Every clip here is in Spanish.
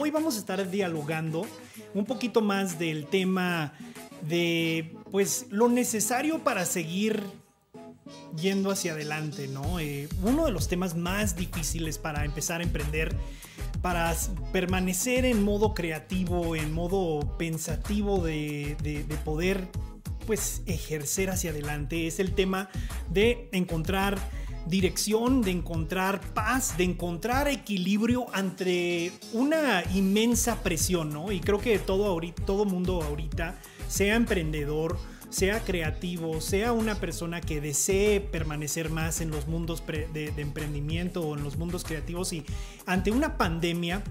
Hoy vamos a estar dialogando un poquito más del tema de pues lo necesario para seguir yendo hacia adelante, ¿no? Eh, uno de los temas más difíciles para empezar a emprender, para permanecer en modo creativo, en modo pensativo de, de poder pues ejercer hacia adelante, es el tema de encontrar dirección, de encontrar paz, de encontrar equilibrio ante una inmensa presión, ¿no? Y creo que todo, ahorita, todo mundo ahorita, sea emprendedor, sea creativo, sea una persona que desee permanecer más en los mundos de, emprendimiento o en los mundos creativos y ante una pandemia,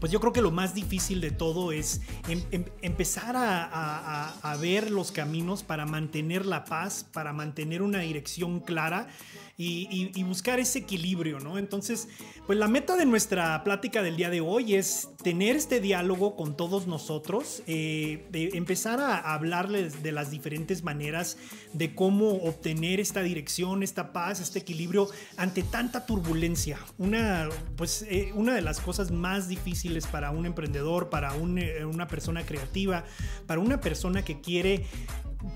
pues yo creo que lo más difícil de todo es em, em, empezar a, ver los caminos para mantener la paz, para mantener una dirección clara y, buscar ese equilibrio, ¿no? Entonces, pues la meta de nuestra plática del día de hoy es tener este diálogo con todos nosotros, eh, de empezar a hablarles de las diferentes maneras de cómo obtener esta dirección, esta paz, este equilibrio ante tanta turbulencia. Una, pues, eh, una de las cosas más difíciles para un emprendedor, para eh, una persona creativa, para una persona que quiere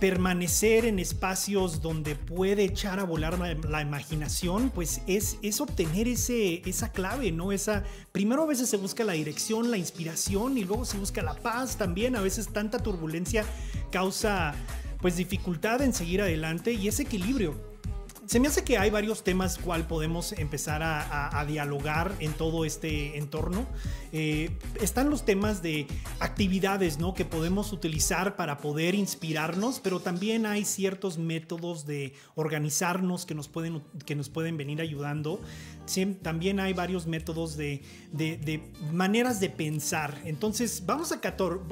permanecer en espacios donde puede echar a volar la, imaginación, pues es, es obtener ese, esa clave, ¿no? Esa, primero a veces se busca la dirección, la inspiración y luego se busca la paz también. A veces tanta turbulencia causa pues dificultad en seguir adelante y ese equilibrio se me hace que hay varios temas cual podemos empezar a, dialogar en todo este entorno. Eh, están los temas de actividades ¿no? que podemos utilizar para poder inspirarnos, pero también hay ciertos métodos de organizarnos que nos pueden, que nos pueden venir ayudando. también hay varios métodos de, maneras de pensar. Entonces vamos a,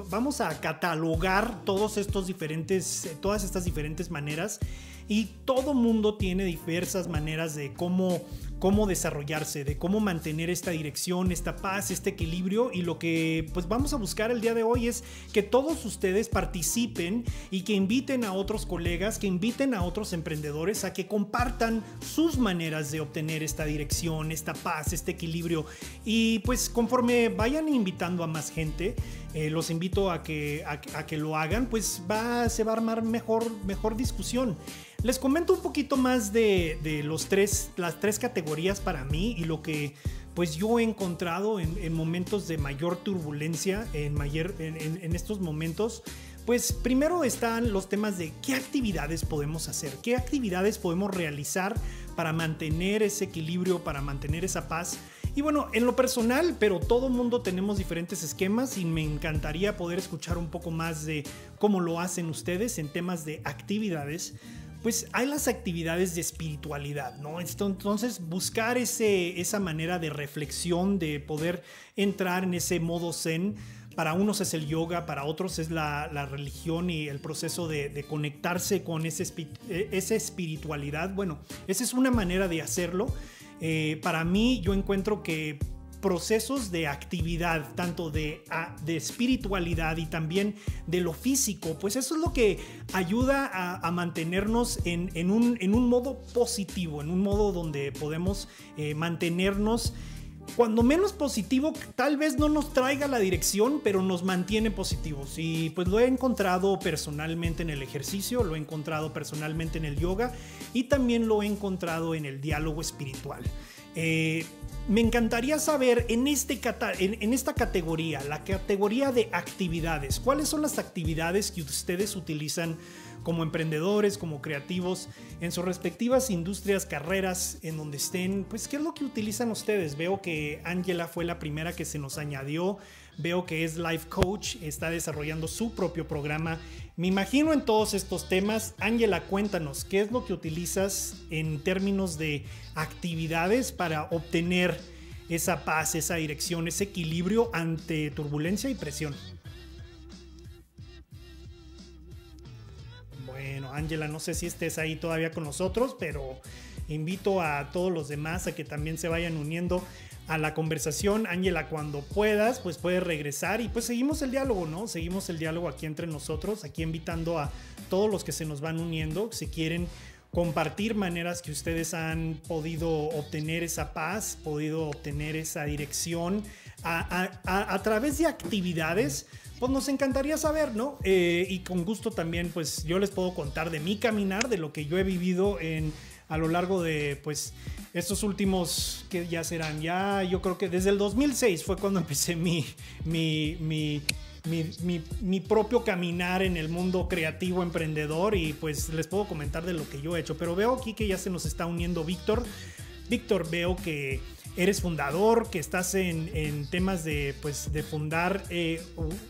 vamos a catalogar todos estos diferentes, todas estas diferentes maneras y todo mundo tiene diversas maneras de cómo, cómo desarrollarse, de cómo mantener esta dirección, esta paz, este equilibrio y lo que pues vamos a buscar el día de hoy es que todos ustedes participen y que inviten a otros colegas, que inviten a otros emprendedores a que compartan sus maneras de obtener esta dirección, esta paz, este equilibrio y pues conforme vayan invitando a más gente, eh, los invito a que, a, que lo hagan, pues va, se va a armar mejor, mejor discusión. Les comento un poquito más de, los tres, las tres categorías para mí y lo que pues yo he encontrado en, momentos de mayor turbulencia, en, mayor, en, estos momentos. Pues primero están los temas de qué actividades podemos hacer, qué actividades podemos realizar para mantener ese equilibrio, para mantener esa paz. Y bueno, en lo personal, pero todo mundo tenemos diferentes esquemas y me encantaría poder escuchar un poco más de cómo lo hacen ustedes en temas de actividades pues hay las actividades de espiritualidad, ¿no? Entonces buscar ese, esa manera de reflexión, de poder entrar en ese modo zen. Para unos es el yoga, para otros es la, religión y el proceso de, conectarse con e, esa espiritualidad. Bueno, esa es una manera de hacerlo. Eh, para mí yo encuentro que procesos de actividad, tanto de, de espiritualidad y también de lo físico, pues eso es lo que ayuda a, mantenernos en, un, en, un, modo positivo, en un modo donde podemos eh, mantenernos cuando menos positivo, tal vez no nos traiga la dirección, pero nos mantiene positivos. Y pues lo he encontrado personalmente en el ejercicio, lo he encontrado personalmente en el yoga y también lo he encontrado en el diálogo espiritual. Eh, me encantaría saber en, este, en, esta categoría, la categoría de actividades, cuáles son las actividades que ustedes utilizan como emprendedores, como creativos, en sus respectivas industrias, carreras, en donde estén, pues qué es lo que utilizan ustedes. Veo que Angela fue la primera que se nos añadió, veo que es life coach, está desarrollando su propio programa. Me imagino en todos estos temas, Angela, cuéntanos, ¿qué es lo que utilizas en términos de actividades para obtener esa paz, esa dirección, ese equilibrio ante turbulencia y presión. Bueno, Ángela, no sé si estés ahí todavía con nosotros, pero invito a todos los demás a que también se vayan uniendo a la conversación. Ángela, cuando puedas, pues puedes regresar y pues seguimos el diálogo, ¿no? Seguimos el diálogo aquí entre nosotros, aquí invitando a todos los que se nos van uniendo, si quieren compartir maneras que ustedes han podido obtener esa paz, podido obtener esa dirección a, través de actividades, pues nos encantaría saber, ¿no? Eh, y con gusto también, pues yo les puedo contar de mi caminar, de lo que yo he vivido en, a lo largo de, pues, estos últimos, que ya serán, ya yo creo que desde el 2006 fue cuando empecé mi, mi, mi mi, propio caminar en el mundo creativo emprendedor y pues les puedo comentar de lo que yo he hecho. Pero veo aquí que ya se nos está uniendo Víctor. Víctor, veo que eres fundador, que estás en, temas de, pues, de fundar eh,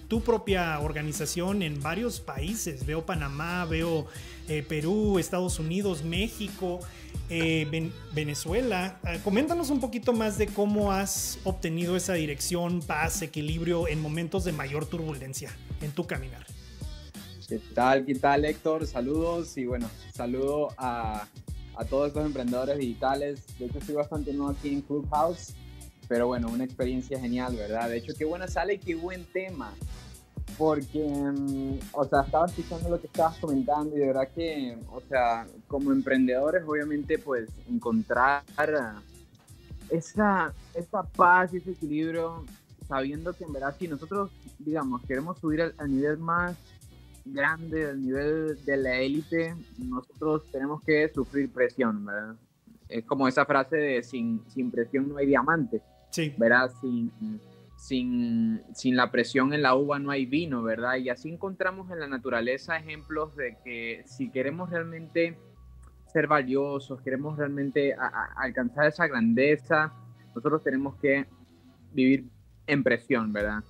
tu propia organización en varios países. Veo Panamá, veo eh, Perú, Estados Unidos, México, eh, Venezuela. Ah, coméntanos un poquito más de cómo has obtenido esa dirección, paz, equilibrio en momentos de mayor turbulencia en tu caminar. ¿Qué tal? ¿Qué tal, Héctor? Saludos y bueno, saludo a a todos estos emprendedores digitales. De hecho, estoy bastante nuevo aquí en Clubhouse, pero bueno, una experiencia genial, ¿verdad? De hecho, qué buena sale y qué buen tema. Porque, mm, o sea, estaba escuchando lo que estabas comentando y de verdad que, o sea, como emprendedores, obviamente, pues encontrar esa, esa paz y ese equilibrio, sabiendo que en verdad, si nosotros, digamos, queremos subir al nivel más grande, del nivel de la élite, nosotros tenemos que sufrir presión, ¿verdad? Es como esa frase de sin, sin presión no hay diamante, sí. ¿verdad? Sin, sin, sin la presión en la uva no hay vino, ¿verdad? Y así encontramos en la naturaleza ejemplos de que si queremos realmente ser valiosos, queremos realmente alcanzar esa grandeza, nosotros tenemos que vivir en presión, ¿verdad?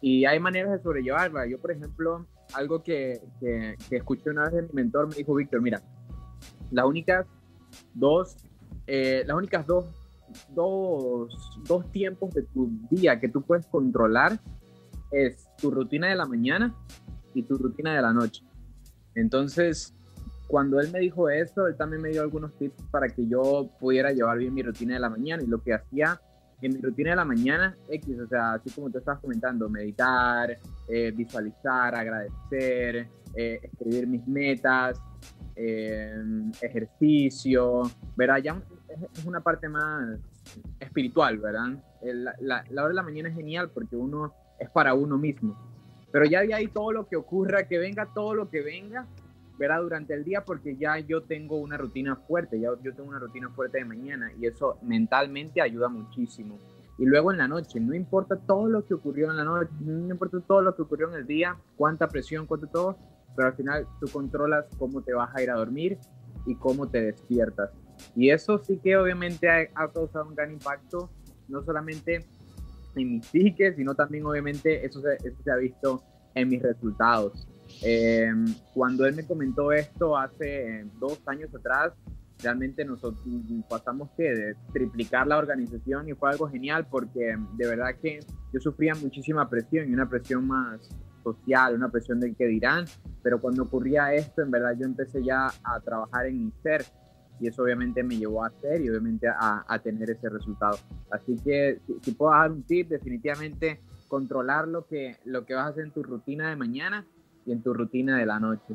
Y hay maneras de sobrellevarla. Yo, por ejemplo, algo que, que, escuché una vez de mi mentor, me dijo, Víctor, mira, las únicas dos, eh, las únicas dos, dos, dos tiempos de tu día que tú puedes controlar es tu rutina de la mañana y tu rutina de la noche. Entonces, cuando él me dijo eso, él también me dio algunos tips para que yo pudiera llevar bien mi rutina de la mañana y lo que hacía en mi rutina de la mañana, X, o sea, así como te estabas comentando, meditar, eh, visualizar, agradecer, eh, escribir mis metas, eh, ejercicio, ¿verdad? Ya es una parte más espiritual, ¿verdad? La, la, la, hora de la mañana es genial porque uno es para uno mismo. Pero ya de ahí todo lo que ocurra, que venga todo lo que venga, verá durante el día porque ya yo tengo una rutina fuerte, ya yo tengo una rutina fuerte de mañana y eso mentalmente ayuda muchísimo. Y luego en la noche, no importa todo lo que ocurrió en la noche, no importa todo lo que ocurrió en el día, cuánta presión, cuánto todo, pero al final tú controlas cómo te vas a ir a dormir y cómo te despiertas. Y eso sí que obviamente ha, ha causado un gran impacto, no solamente en mi psique, sino también obviamente eso se, eso se ha visto en mis resultados. Eh, cuando él me comentó esto hace dos años atrás, realmente nosotros pasamos que de triplicar la organización y fue algo genial porque de verdad que yo sufría muchísima presión y una presión más social, una presión del que dirán, pero cuando ocurría esto, en verdad yo empecé ya a trabajar en mi ser y eso obviamente me llevó a hacer y obviamente a, a tener ese resultado. Así que si, si, puedo dar un tip, definitivamente controlar lo que, lo que vas a hacer en tu rutina de mañana y en tu rutina de la noche.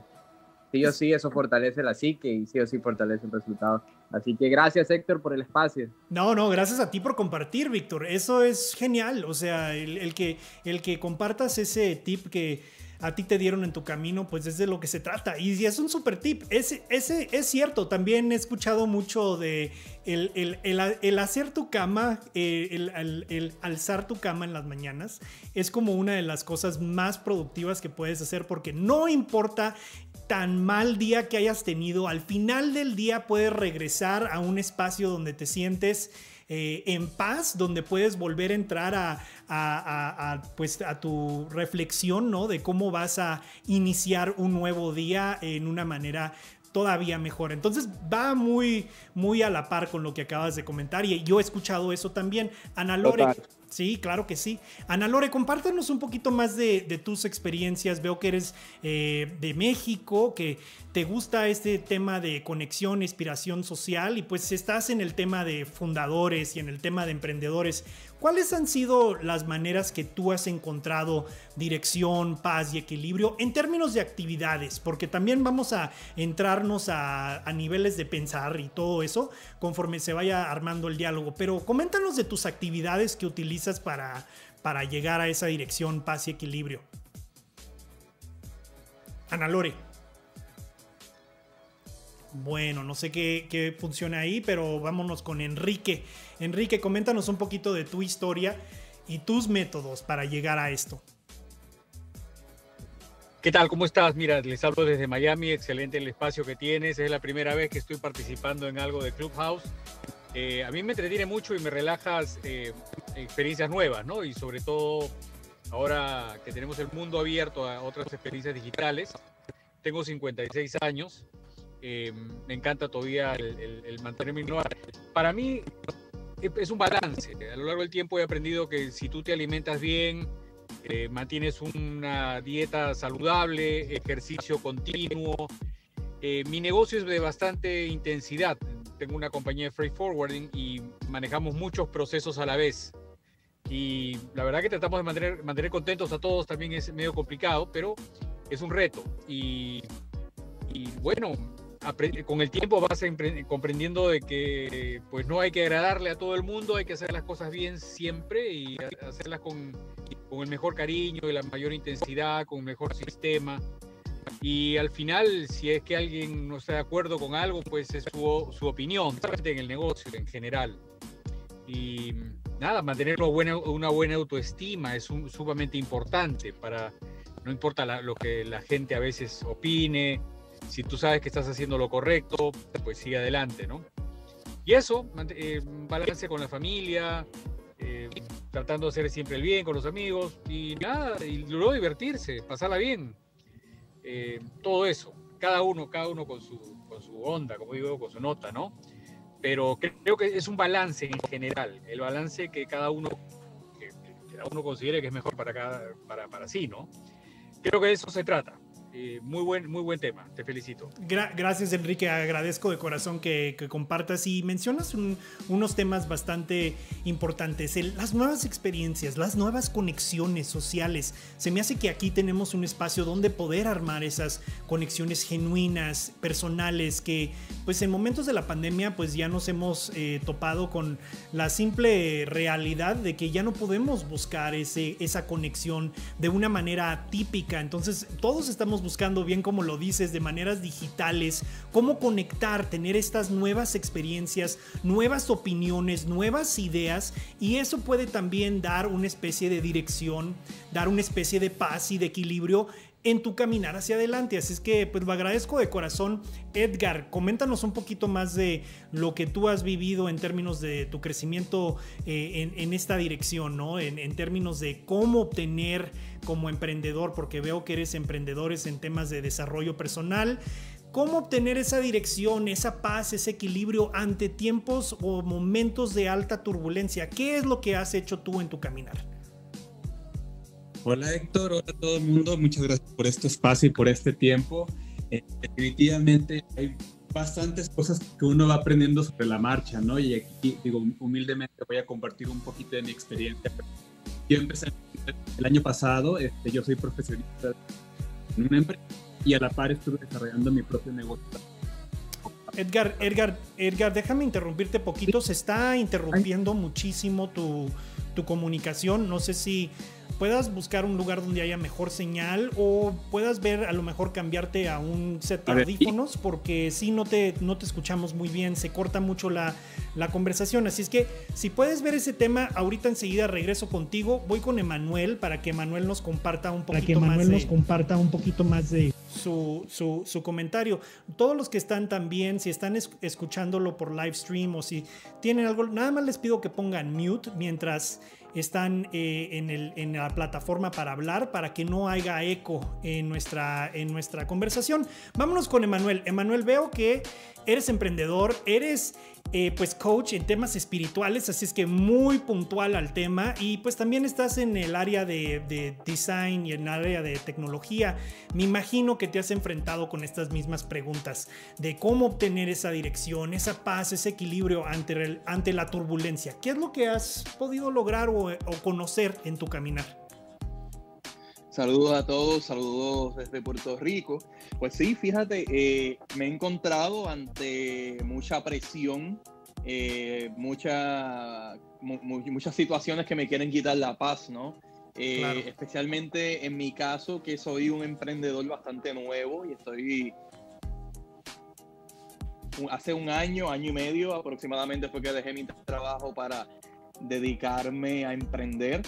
Sí o sí, eso fortalece la psique y sí o sí fortalece el resultado. Así que gracias, Héctor, por el espacio. No, no, gracias a ti por compartir, Víctor. Eso es genial. O sea, el, que, el que compartas ese tip que a ti te dieron en tu camino, pues es de lo que se trata. Y es un super tip. Ese, es cierto. También he escuchado mucho de el, hacer tu cama, eh, el, alzar tu cama en las mañanas, es como una de las cosas más productivas que puedes hacer porque no importa tan mal día que hayas tenido, al final del día puedes regresar a un espacio donde te sientes eh, en paz, donde puedes volver a entrar a, pues, a tu reflexión, ¿no? De cómo vas a iniciar un nuevo día en una manera todavía mejor. Entonces va muy, muy a la par con lo que acabas de comentar y yo he escuchado eso también. Ana Lore, Sí, claro que sí. Ana Lore, compártenos un poquito más de, tus experiencias. Veo que eres eh, de México, que te gusta este tema de conexión, inspiración social y pues estás en el tema de fundadores y en el tema de emprendedores. ¿Cuáles han sido las maneras que tú has encontrado dirección, paz y equilibrio en términos de actividades? Porque también vamos a entrarnos a, niveles de pensar y todo eso conforme se vaya armando el diálogo. Pero coméntanos de tus actividades que utilizas para, para llegar a esa dirección, paz y equilibrio. Ana Lore. Bueno, no sé qué, qué, funciona ahí, pero vámonos con Enrique. Enrique, coméntanos un poquito de tu historia y tus métodos para llegar a esto. ¿Qué tal? ¿Cómo estás? Mira, les hablo desde Miami, excelente el espacio que tienes, es la primera vez que estoy participando en algo de Clubhouse. Eh, a mí me entretiene mucho y me relajas eh, experiencias nuevas, ¿no? Y sobre todo ahora que tenemos el mundo abierto a otras experiencias digitales. Tengo 56 años, eh, me encanta todavía el, el mantenerme innovando. Para mí es un balance. A lo largo del tiempo he aprendido que si tú te alimentas bien, eh, mantienes una dieta saludable, ejercicio continuo. Eh, mi negocio es de bastante intensidad. Tengo una compañía de freight forwarding y manejamos muchos procesos a la vez. Y la verdad que tratamos de mantener, mantener contentos a todos también es medio complicado, pero es un reto. Y, y bueno, con el tiempo vas comprendiendo de que pues no hay que agradarle a todo el mundo, hay que hacer las cosas bien siempre y hacerlas con, con el mejor cariño y la mayor intensidad, con el mejor sistema. Y al final, si es que alguien no está de acuerdo con algo, pues es su, su opinión, en el negocio en general. Y nada, mantener una buena, una buena autoestima es sumamente importante para, no importa lo que la gente a veces opine, si tú sabes que estás haciendo lo correcto, pues sigue adelante, ¿no? Y eso, eh, balance con la familia, eh, tratando de hacer siempre el bien con los amigos y nada, y luego divertirse, pasarla bien. Eh, todo eso, cada uno, cada uno con su, con su onda, como digo, con su nota, ¿no? Pero creo que es un balance en general, el balance que cada uno, que, cada uno considere que es mejor para, cada, para, para sí, ¿no? Creo que de eso se trata. Eh, muy, buen, muy buen tema, te felicito. gracias Enrique, agradezco de corazón que, compartas y mencionas unos temas bastante importantes. las nuevas experiencias, las nuevas conexiones sociales. Se me hace que aquí tenemos un espacio donde poder armar esas conexiones genuinas, personales, que pues en momentos de la pandemia pues ya nos hemos eh, topado con la simple realidad de que ya no podemos buscar ese, esa conexión de una manera típica. Entonces todos estamos buscando, bien como lo dices, de maneras digitales, cómo conectar, tener estas nuevas experiencias, nuevas opiniones, nuevas ideas, y eso puede también dar una especie de dirección, dar una especie de paz y de equilibrio en tu caminar hacia adelante. Así es que pues lo agradezco de corazón. Edgar, coméntanos un poquito más de lo que tú has vivido en términos de tu crecimiento eh, en, esta dirección, ¿no? En, en, términos de cómo obtener como emprendedor, porque veo que eres emprendedores en temas de desarrollo personal. ¿Cómo obtener esa dirección, esa paz, ese equilibrio ante tiempos o momentos de alta turbulencia? ¿Qué es lo que has hecho tú en tu caminar? Hola Héctor, hola a todo el mundo, muchas gracias por este espacio y por este tiempo. Eh, definitivamente hay bastantes cosas que uno va aprendiendo sobre la marcha, ¿no? Y aquí, digo, humildemente voy a compartir un poquito de mi experiencia. Yo empecé el año pasado, este, yo soy profesionista en una empresa y a la par estuve desarrollando mi propio negocio. Edgar, Edgar, Edgar, déjame interrumpirte poquito. Se está interrumpiendo muchísimo tu, tu comunicación. No sé si puedas buscar un lugar donde haya mejor señal o puedas ver a lo mejor cambiarte a un set de audífonos porque si no te, no te escuchamos muy bien, se corta mucho la, la conversación. Así es que si puedes ver ese tema, ahorita enseguida regreso contigo. Voy con Emanuel para que Emanuel nos comparta un poquito para que más. nos comparta un poquito más de su, su, su, comentario. Todos los que están también, si están escuchándolo por live stream o si tienen algo, nada más les pido que pongan mute mientras están eh, en, la plataforma para hablar para que no haya eco en nuestra, en nuestra conversación. Vámonos con Emanuel. Emanuel, veo que eres emprendedor, eres eh, pues coach en temas espirituales, así es que muy puntual al tema y pues también estás en el área de, design y en el área de tecnología. Me imagino que te has enfrentado con estas mismas preguntas de cómo obtener esa dirección, esa paz, ese equilibrio ante, ante la turbulencia. ¿Qué es lo que has podido lograr o, conocer en tu caminar? Saludos a todos, saludos desde Puerto Rico. Pues sí, fíjate, eh, me he encontrado ante mucha presión eh, mucha, muchas situaciones que me quieren quitar la paz, ¿no? Eh, especialmente en mi caso, que soy un emprendedor bastante nuevo y estoy hace un año, año y medio aproximadamente fue que dejé mi trabajo para dedicarme a emprender.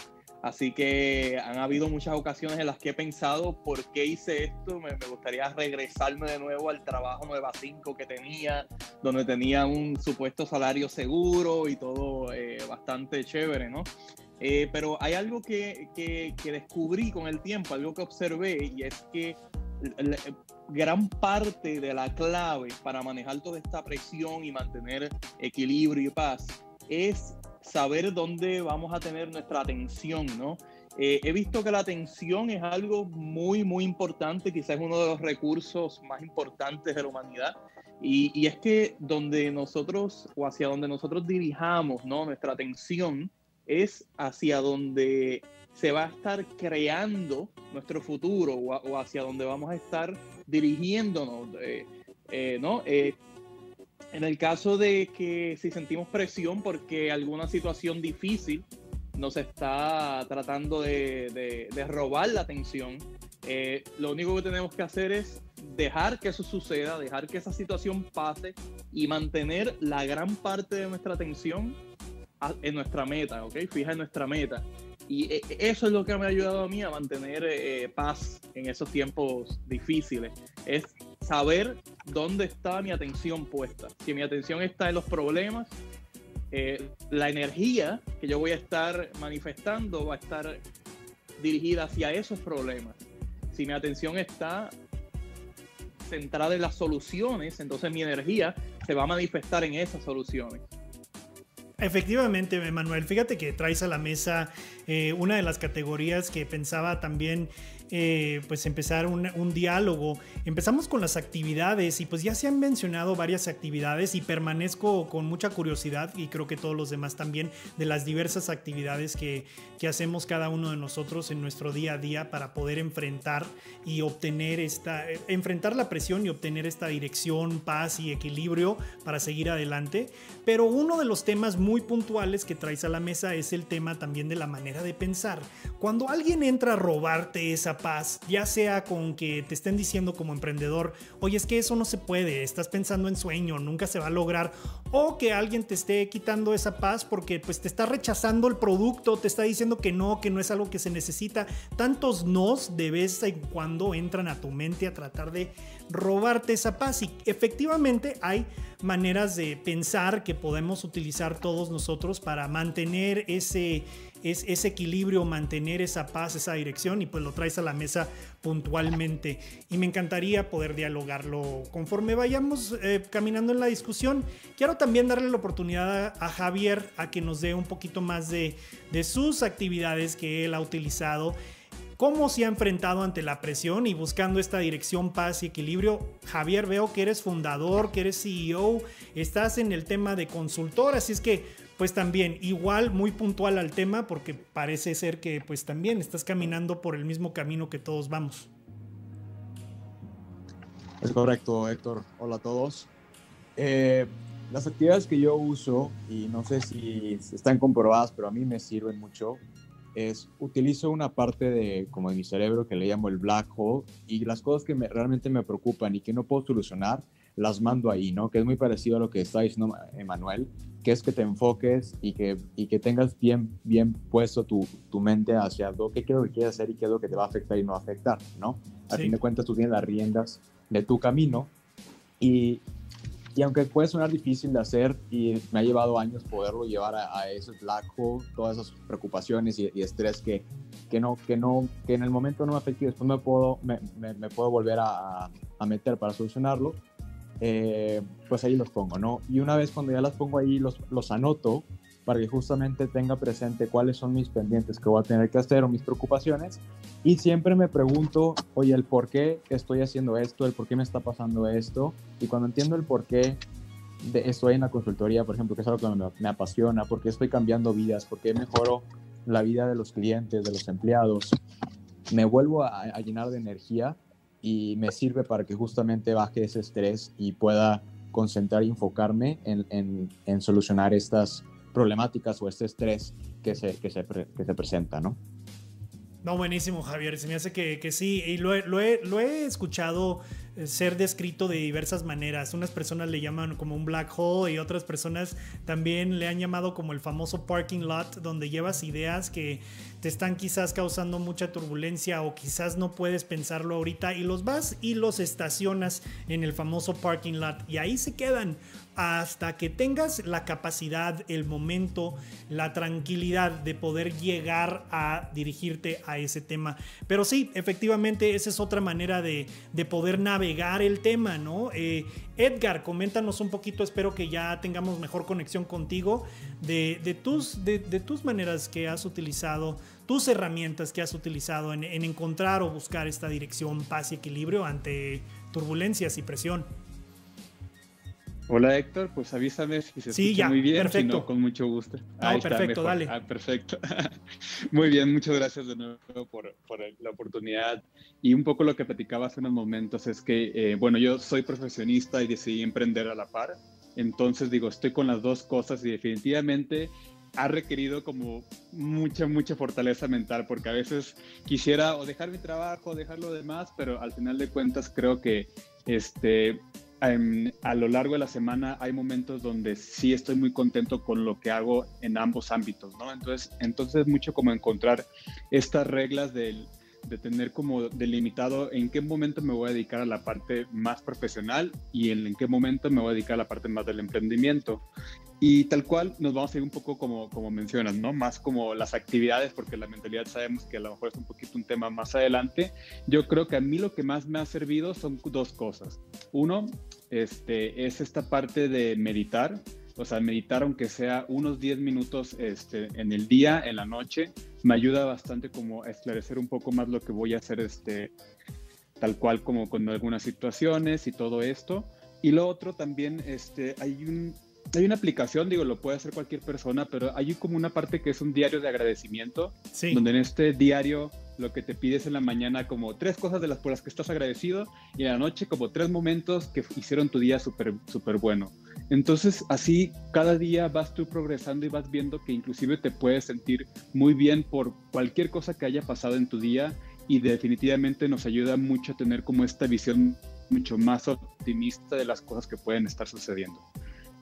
Así que han habido muchas ocasiones en las que he pensado por qué hice esto. Me, gustaría regresarme de nuevo al trabajo 9 a 5 que tenía, donde tenía un supuesto salario seguro y todo eh, bastante chévere, ¿no? Eh, pero hay algo que, que, que, descubrí con el tiempo, algo que observé, y es que gran parte de la clave para manejar toda esta presión y mantener equilibrio y paz es saber dónde vamos a tener nuestra atención, ¿no? Eh, he visto que la atención es algo muy, muy importante, quizás uno de los recursos más importantes de la humanidad. Y, y, es que donde nosotros, o hacia donde nosotros dirijamos, ¿no? Nuestra atención es hacia donde se va a estar creando nuestro futuro o, hacia donde vamos a estar dirigiéndonos, eh, eh, ¿no? En el caso de que si sentimos presión porque alguna situación difícil nos está tratando de, robar la atención, eh, lo único que tenemos que hacer es dejar que eso suceda, dejar que esa situación pase y mantener la gran parte de nuestra atención en nuestra meta, ¿ok? Fija en nuestra meta. Y eh, eso es lo que me ha ayudado a mí a mantener eh, paz en esos tiempos difíciles. Es saber dónde está mi atención puesta. Si mi atención está en los problemas, eh, la energía que yo voy a estar manifestando va a estar dirigida hacia esos problemas. Si mi atención está centrada en las soluciones, entonces mi energía se va a manifestar en esas soluciones. Efectivamente, Manuel, fíjate que traes a la mesa eh, una de las categorías que pensaba también eh, pues empezar un, diálogo. Empezamos con las actividades y pues ya se han mencionado varias actividades y permanezco con mucha curiosidad y creo que todos los demás también de las diversas actividades que, que hacemos cada uno de nosotros en nuestro día a día para poder enfrentar y obtener esta, enfrentar la presión y obtener esta dirección, paz y equilibrio para seguir adelante. Pero uno de los temas muy puntuales que traes a la mesa es el tema también de la manera de pensar. Cuando alguien entra a robarte esa paz, ya sea con que te estén diciendo como emprendedor, oye, es que eso no se puede, estás pensando en sueño, nunca se va a lograr, o que alguien te esté quitando esa paz porque pues te está rechazando el producto, te está diciendo que no, que no es algo que se necesita. Tantos nos de vez en cuando entran a tu mente a tratar de robarte esa paz y efectivamente hay maneras de pensar que podemos utilizar todos nosotros para mantener ese es ese equilibrio, mantener esa paz, esa dirección y pues lo traes a la mesa puntualmente. Y me encantaría poder dialogarlo conforme vayamos eh, caminando en la discusión. Quiero también darle la oportunidad a, Javier a que nos dé un poquito más de, de sus actividades que él ha utilizado cómo se ha enfrentado ante la presión y buscando esta dirección, paz y equilibrio. Javier, veo que eres fundador, que eres CEO, estás en el tema de consultor, así es que pues también igual muy puntual al tema porque parece ser que pues también estás caminando por el mismo camino que todos vamos. Es correcto, Héctor. Hola a todos. Eh, las actividades que yo uso, y no sé si están comprobadas, pero a mí me sirven mucho, es utilizo una parte de como de mi cerebro que le llamo el black hole y las cosas que me, realmente me preocupan y que no puedo solucionar, las mando ahí, ¿no? Que es muy parecido a lo que está diciendo Emanuel, que es que te enfoques y que, y que tengas bien, bien puesto tu, tu mente hacia lo que quiero que quieres hacer y qué es lo que te va a afectar y no afectar, ¿no? Al fin de cuentas tú tienes las riendas de tu camino y, y aunque puede sonar difícil de hacer y me ha llevado años poderlo llevar a, ese black hole, todas esas preocupaciones y, estrés que, que, no, que, no, que en el momento no me afecta y después me puedo, me, me, puedo volver a, a meter para solucionarlo, eh, pues ahí los pongo, ¿no? Y una vez cuando ya las pongo ahí, los, los anoto para que justamente tenga presente cuáles son mis pendientes que voy a tener que hacer o mis preocupaciones. Y siempre me pregunto, oye, el por qué estoy haciendo esto, el por qué me está pasando esto. Y cuando entiendo el por qué de, estoy en la consultoría, por ejemplo, que es algo que me, me apasiona, por qué estoy cambiando vidas, por qué mejoro la vida de los clientes, de los empleados, me vuelvo a, a llenar de energía y me sirve para que justamente baje ese estrés y pueda concentrar y enfocarme en, en, en solucionar estas problemáticas o este estrés que se, que se, que se presenta, ¿no? No, buenísimo, Javier. Se me hace que, que sí. Y lo lo, he, lo he, escuchado eh, ser descrito de diversas maneras. Unas personas le llaman como un black hole y otras personas también le han llamado como el famoso parking lot, donde llevas ideas que te están quizás causando mucha turbulencia o quizás no puedes pensarlo ahorita y los vas y los estacionas en el famoso parking lot y ahí se quedan hasta que tengas la capacidad, el momento, la tranquilidad de poder llegar a dirigirte a ese tema. Pero sí, efectivamente, esa es otra manera de, de poder navegar el tema, ¿no? Eh, Edgar, coméntanos un poquito, espero que ya tengamos mejor conexión contigo, de, de tus, de, de, tus maneras que has utilizado, tus herramientas que has utilizado en, en encontrar o buscar esta dirección, paz y equilibrio ante turbulencias y presión. Hola Héctor, pues avísame si se sí, escucha ya, muy bien, perfecto. si no, con mucho gusto. No, Ahí perfecto, está, dale. Ah, perfecto. muy bien, muchas gracias de nuevo por, por, la oportunidad. Y un poco lo que platicaba hace unos momentos es que, eh, bueno, yo soy profesionista y decidí emprender a la par. Entonces, digo, estoy con las dos cosas y definitivamente ha requerido como mucha, mucha fortaleza mental, porque a veces quisiera o dejar mi trabajo, o dejar lo demás, pero al final de cuentas creo que este, a lo largo de la semana hay momentos donde sí estoy muy contento con lo que hago en ambos ámbitos, ¿no? Entonces, entonces mucho como encontrar estas reglas de tener como delimitado en qué momento me voy a dedicar a la parte más profesional y en qué momento me voy a dedicar a la parte más del emprendimiento. Y tal cual nos vamos a ir un poco como, como mencionas, ¿no? Más como las actividades, porque la mentalidad sabemos que a lo mejor es un poquito un tema más adelante. Yo creo que a mí lo que más me ha servido son dos cosas. Uno, este, es esta parte de meditar, o sea, meditar aunque sea unos 10 minutos este, en el día, en la noche, me ayuda bastante como a esclarecer un poco más lo que voy a hacer este, tal cual como con algunas situaciones y todo esto. Y lo otro también, este, hay un, hay una aplicación, digo, lo puede hacer cualquier persona, pero hay como una parte que es un diario de agradecimiento, sí. donde en este diario lo que te pides en la mañana como tres cosas de las por las que estás agradecido y en la noche como tres momentos que hicieron tu día súper súper bueno. Entonces así cada día vas tú progresando y vas viendo que inclusive te puedes sentir muy bien por cualquier cosa que haya pasado en tu día y definitivamente nos ayuda mucho a tener como esta visión mucho más optimista de las cosas que pueden estar sucediendo.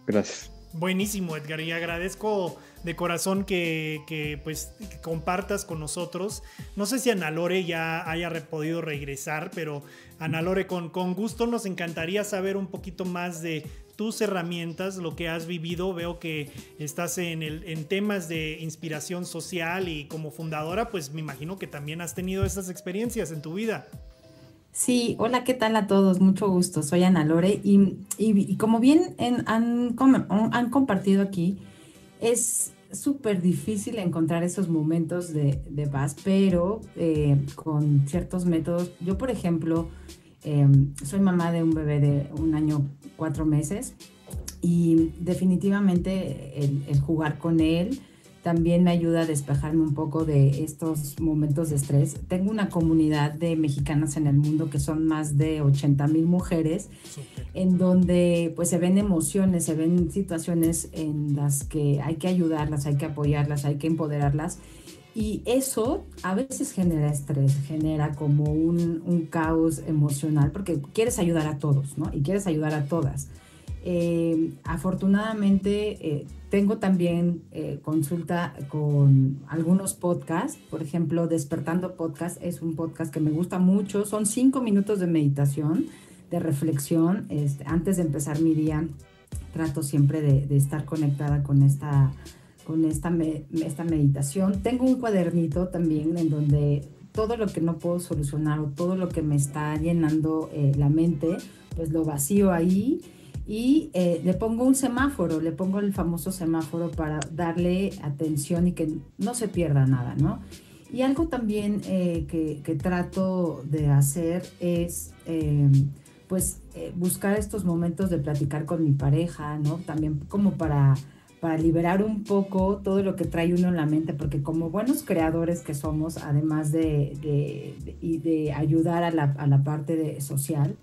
Gracias. Buenísimo, Edgar, y agradezco de corazón que, que pues compartas con nosotros. No sé si Ana Lore ya haya podido regresar, pero Ana Lore, con, con gusto nos encantaría saber un poquito más de tus herramientas, lo que has vivido. Veo que estás en, el, en temas de inspiración social y como fundadora, pues me imagino que también has tenido esas experiencias en tu vida. Sí, hola, ¿qué tal a todos? Mucho gusto, soy Ana Lore y, y, como bien en, han, han, compartido aquí, es súper difícil encontrar esos momentos de, de paz, pero eh, con ciertos métodos. Yo, por ejemplo, eh, soy mamá de un bebé de un año, cuatro meses y definitivamente el jugar con él, también me ayuda a despejarme un poco de estos momentos de estrés. Tengo una comunidad de mexicanas en el mundo que son más de 80 mil mujeres, Super. en donde pues se ven emociones, se ven situaciones en las que hay que ayudarlas, hay que apoyarlas, hay que empoderarlas. Y eso a veces genera estrés, genera como un, un caos emocional, porque quieres ayudar a todos, ¿no? Y quieres ayudar a todas. Eh, afortunadamente eh, tengo también eh, consulta con algunos podcasts, por ejemplo, Despertando Podcast es un podcast que me gusta mucho, son cinco minutos de meditación, de reflexión. Este, antes de empezar mi día, trato siempre de, de estar conectada con esta, con esta, me, esta meditación. Tengo un cuadernito también en donde todo lo que no puedo solucionar o todo lo que me está llenando eh, la mente, pues lo vacío ahí y eh, le pongo un semáforo, le pongo el famoso semáforo para darle atención y que no se pierda nada, ¿no? Y algo también eh, que, que, trato de hacer es, eh, pues, buscar estos momentos de platicar con mi pareja, ¿no? También como para, para liberar un poco todo lo que trae uno en la mente, porque como buenos creadores que somos, además de, de, de, ayudar a la, a la parte social,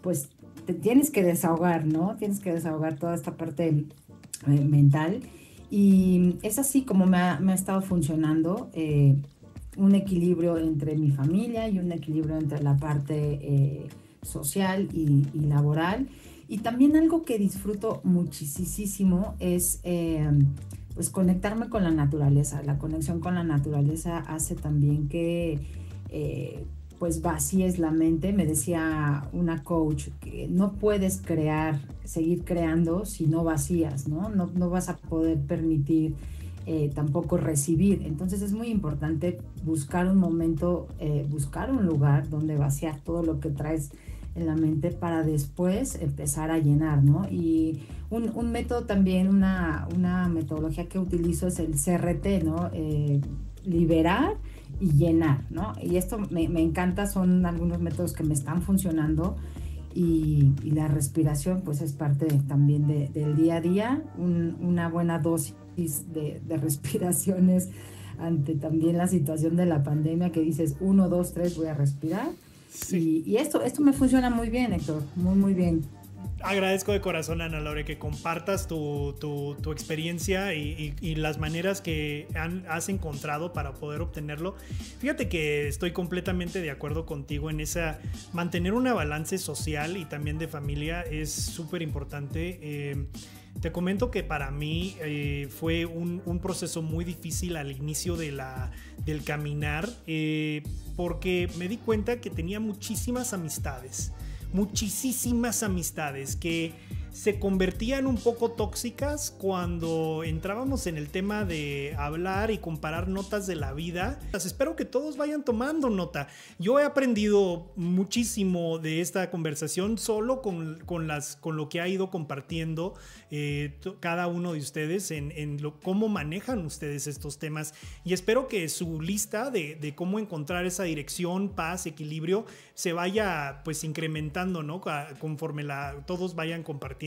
pues te tienes que desahogar, ¿no? Tienes que desahogar toda esta parte eh, mental. Y es así como me ha, me ha estado funcionando eh, un equilibrio entre mi familia y un equilibrio entre la parte eh, social y, laboral. Y también algo que disfruto muchísimo es pues conectarme con la naturaleza. La conexión con la naturaleza hace también que pues vacíes la mente. Me decía una coach que no puedes crear, seguir creando si no vacías, ¿no? No, vas a poder permitir eh, tampoco recibir. Entonces es muy importante buscar un momento, eh, buscar un lugar donde vaciar todo lo que traes en la mente para después empezar a llenar, ¿no? Y un, método también, una, una, metodología que utilizo es el CRT, ¿no? Eh, liberar y llenar, ¿no? Y esto me, me, encanta, son algunos métodos que me están funcionando y, y la respiración pues es parte también de, del día a día, un, una buena dosis de, de, respiraciones ante también la situación de la pandemia que dices uno, dos, tres, voy a respirar. Sí. Y, y, esto, esto me funciona muy bien, Héctor, muy, muy bien agradezco de corazón, Ana Laure, que compartas tu, tu, experiencia y, y, y, las maneras que han, has encontrado para poder obtenerlo. Fíjate que estoy completamente de acuerdo contigo en esa. Mantener una balance social y también de familia es súper importante. Eh, te comento que para mí eh, fue un, un, proceso muy difícil al inicio de la, del caminar, eh, porque me di cuenta que tenía muchísimas amistades muchísimas amistades que se convertían un poco tóxicas cuando entrábamos en el tema de hablar y comparar notas de la vida. Espero que todos vayan tomando nota. Yo he aprendido muchísimo de esta conversación solo con, con las, con lo que ha ido compartiendo eh, cada uno de ustedes en, en cómo manejan ustedes estos temas. Y espero que su lista de, de cómo encontrar esa dirección, paz, equilibrio, se vaya pues incrementando, ¿no? Conforme la, todos vayan compartiendo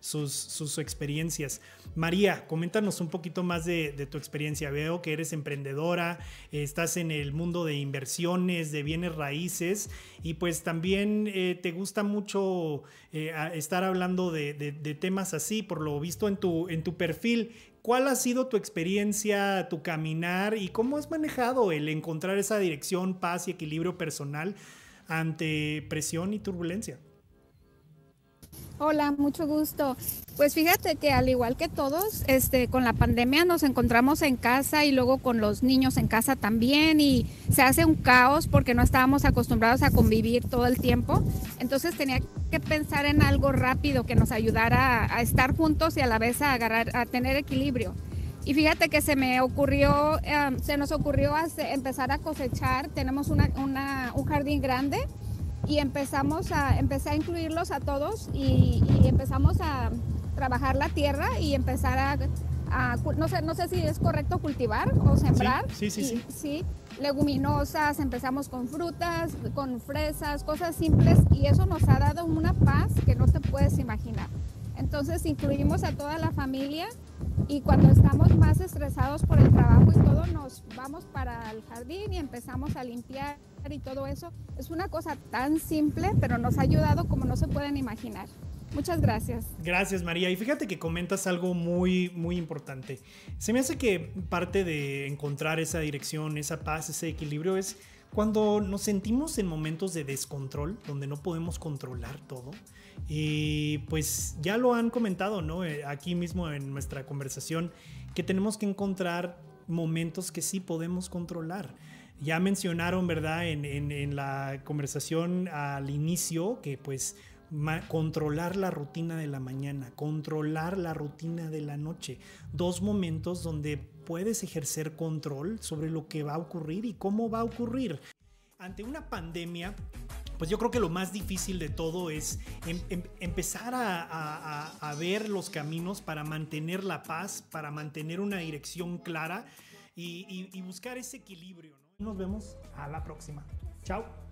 sus, experiencias. María, coméntanos un poquito más de, tu experiencia. Veo que eres emprendedora, estás en el mundo de inversiones, de bienes raíces y pues también eh, te gusta mucho eh, estar hablando de, temas así, por lo visto en tu, en tu perfil. ¿Cuál ha sido tu experiencia, tu caminar y cómo has manejado el encontrar esa dirección, paz y equilibrio personal ante presión y turbulencia? Hola, mucho gusto. Pues fíjate que al igual que todos, este, con la pandemia nos encontramos en casa y luego con los niños en casa también y se hace un caos porque no estábamos acostumbrados a convivir todo el tiempo. Entonces tenía que pensar en algo rápido que nos ayudara a, estar juntos y a la vez a agarrar, a tener equilibrio. Y fíjate que se me ocurrió, eh, se nos ocurrió hacer, empezar a cosechar. Tenemos un jardín grande y empezamos a, empecé a incluirlos a todos y, y empezamos a trabajar la tierra y empezar a, a, no, sé, no sé si es correcto cultivar o sembrar. Sí, sí, sí, y, sí. leguminosas, empezamos con frutas, con fresas, cosas simples y eso nos ha dado una paz que no te puedes imaginar. Entonces incluimos a toda la familia y cuando estamos más estresados por el trabajo y todo, nos vamos para el jardín y empezamos a limpiar y todo eso. Es una cosa tan simple, pero nos ha ayudado como no se pueden imaginar. Muchas gracias. Gracias María. Y fíjate que comentas algo muy, muy importante. Se me hace que parte de encontrar esa dirección, esa paz, ese equilibrio es cuando nos sentimos en momentos de descontrol, donde no podemos controlar todo. Y pues ya lo han comentado, ¿no? Eh, aquí mismo en nuestra conversación, que tenemos que encontrar momentos que sí podemos controlar. Ya mencionaron, ¿verdad? En, en, en la conversación al inicio que pues controlar la rutina de la mañana, controlar la rutina de la noche. Dos momentos donde puedes ejercer control sobre lo que va a ocurrir y cómo va a ocurrir. Ante una pandemia, pues yo creo que lo más difícil de todo es em, em, empezar a, a, a, ver los caminos para mantener la paz, para mantener una dirección clara y, y, y buscar ese equilibrio. ¿no? Nos vemos a la próxima. Chao.